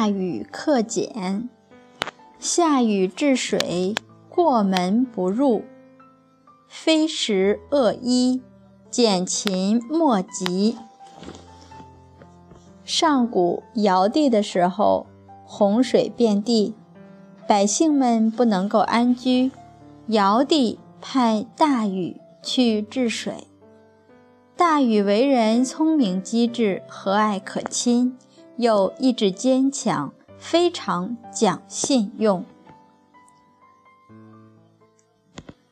大禹克俭。夏禹治水，过门不入。非时恶衣，俭勤莫及。上古尧帝的时候，洪水遍地，百姓们不能够安居。尧帝派大禹去治水。大禹为人聪明机智，和蔼可亲，又意志坚强。非常讲信用。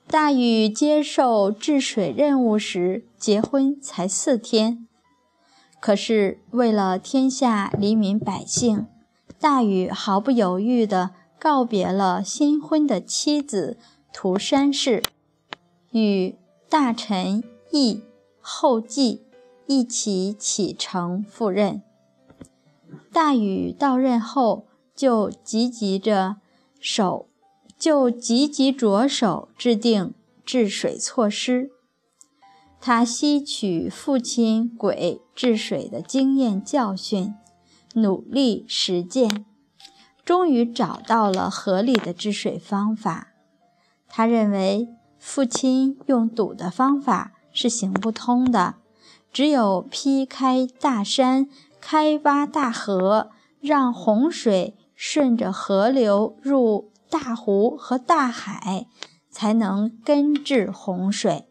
大禹接受治水任务时，结婚才四天，可是为了天下黎民百姓，大禹毫不犹豫地告别了新婚的妻子涂山氏，与大臣义后继一起启程赴任。大禹到任后，就积极着手，就积极着手制定治水措施。他吸取父亲鬼治水的经验教训，努力实践，终于找到了合理的治水方法。他认为，父亲用堵的方法是行不通的，只有劈开大山。开挖大河，让洪水顺着河流入大湖和大海，才能根治洪水。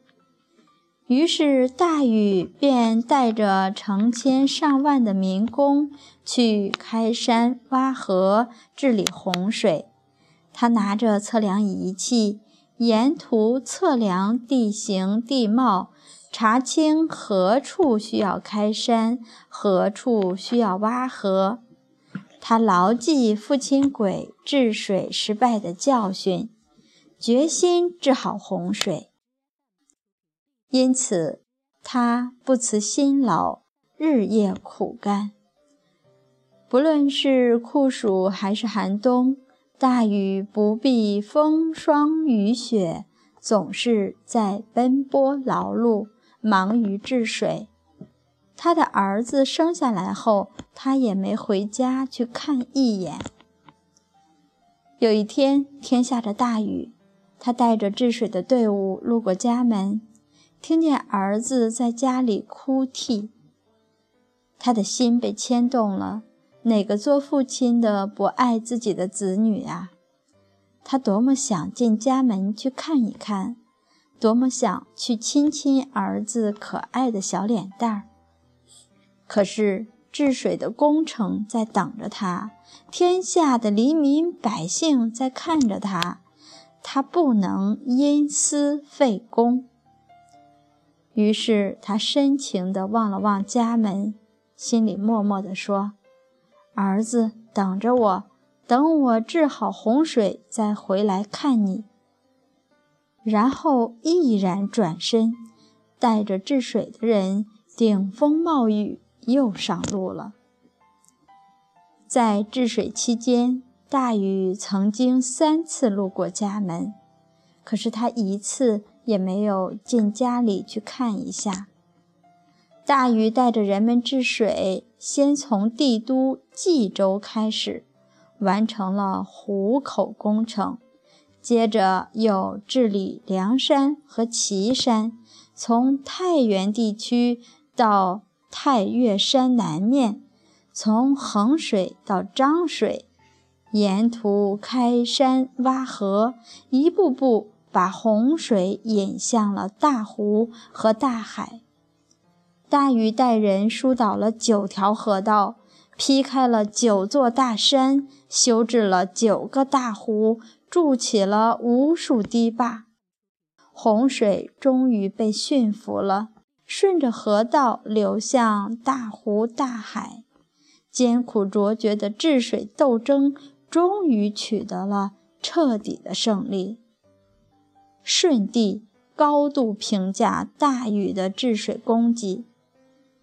于是，大禹便带着成千上万的民工去开山挖河，治理洪水。他拿着测量仪器，沿途测量地形地貌。查清何处需要开山，何处需要挖河。他牢记父亲鬼治水失败的教训，决心治好洪水。因此，他不辞辛劳，日夜苦干。不论是酷暑还是寒冬，大禹不避风霜雨雪，总是在奔波劳碌。忙于治水，他的儿子生下来后，他也没回家去看一眼。有一天，天下着大雨，他带着治水的队伍路过家门，听见儿子在家里哭啼，他的心被牵动了。哪个做父亲的不爱自己的子女啊？他多么想进家门去看一看。多么想去亲亲儿子可爱的小脸蛋儿，可是治水的工程在等着他，天下的黎民百姓在看着他，他不能因私废公。于是他深情地望了望家门，心里默默地说：“儿子，等着我，等我治好洪水，再回来看你。”然后毅然转身，带着治水的人顶风冒雨又上路了。在治水期间，大禹曾经三次路过家门，可是他一次也没有进家里去看一下。大禹带着人们治水，先从帝都冀州开始，完成了壶口工程。接着又治理梁山和岐山，从太原地区到太岳山南面，从衡水到漳水，沿途开山挖河，一步步把洪水引向了大湖和大海。大禹带人疏导了九条河道，劈开了九座大山，修治了九个大湖。筑起了无数堤坝，洪水终于被驯服了，顺着河道流向大湖大海。艰苦卓绝的治水斗争终于取得了彻底的胜利。舜帝高度评价大禹的治水功绩。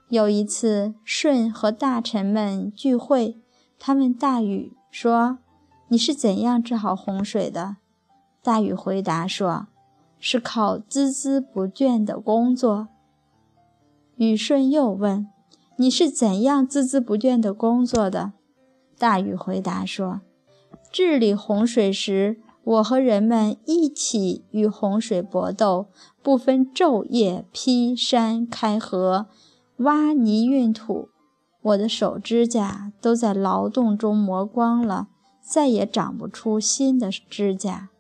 有一次，舜和大臣们聚会，他问大禹说。你是怎样治好洪水的？大禹回答说：“是靠孜孜不倦的工作。”禹舜又问：“你是怎样孜孜不倦的工作的？”大禹回答说：“治理洪水时，我和人们一起与洪水搏斗，不分昼夜，劈山开河，挖泥运土。我的手指甲都在劳动中磨光了，再也长不出新的指甲。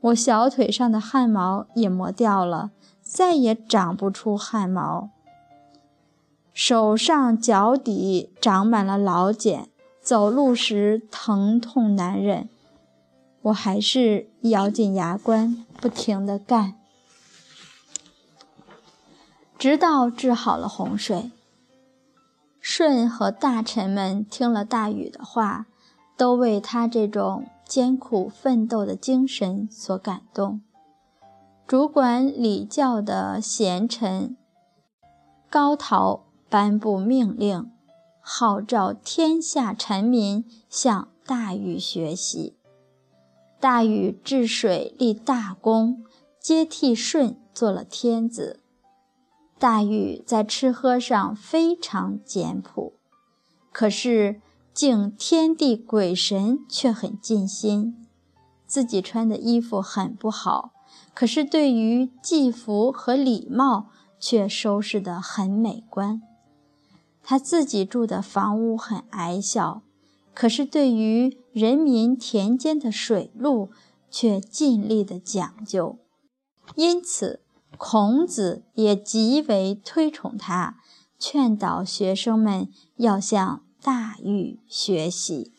我小腿上的汗毛也磨掉了，再也长不出汗毛。手上、脚底长满了老茧，走路时疼痛难忍。”我还是咬紧牙关，不停地干，直到治好了洪水。舜和大臣们听了大禹的话，都为他这种艰苦奋斗的精神所感动。主管礼教的贤臣高陶颁布命令，号召天下臣民向大禹学习。大禹治水立大功，接替舜做了天子。大禹在吃喝上非常简朴，可是敬天地鬼神却很尽心。自己穿的衣服很不好，可是对于祭服和礼帽却收拾得很美观。他自己住的房屋很矮小。可是，对于人民田间的水路，却尽力的讲究，因此孔子也极为推崇他，劝导学生们要向大欲学习。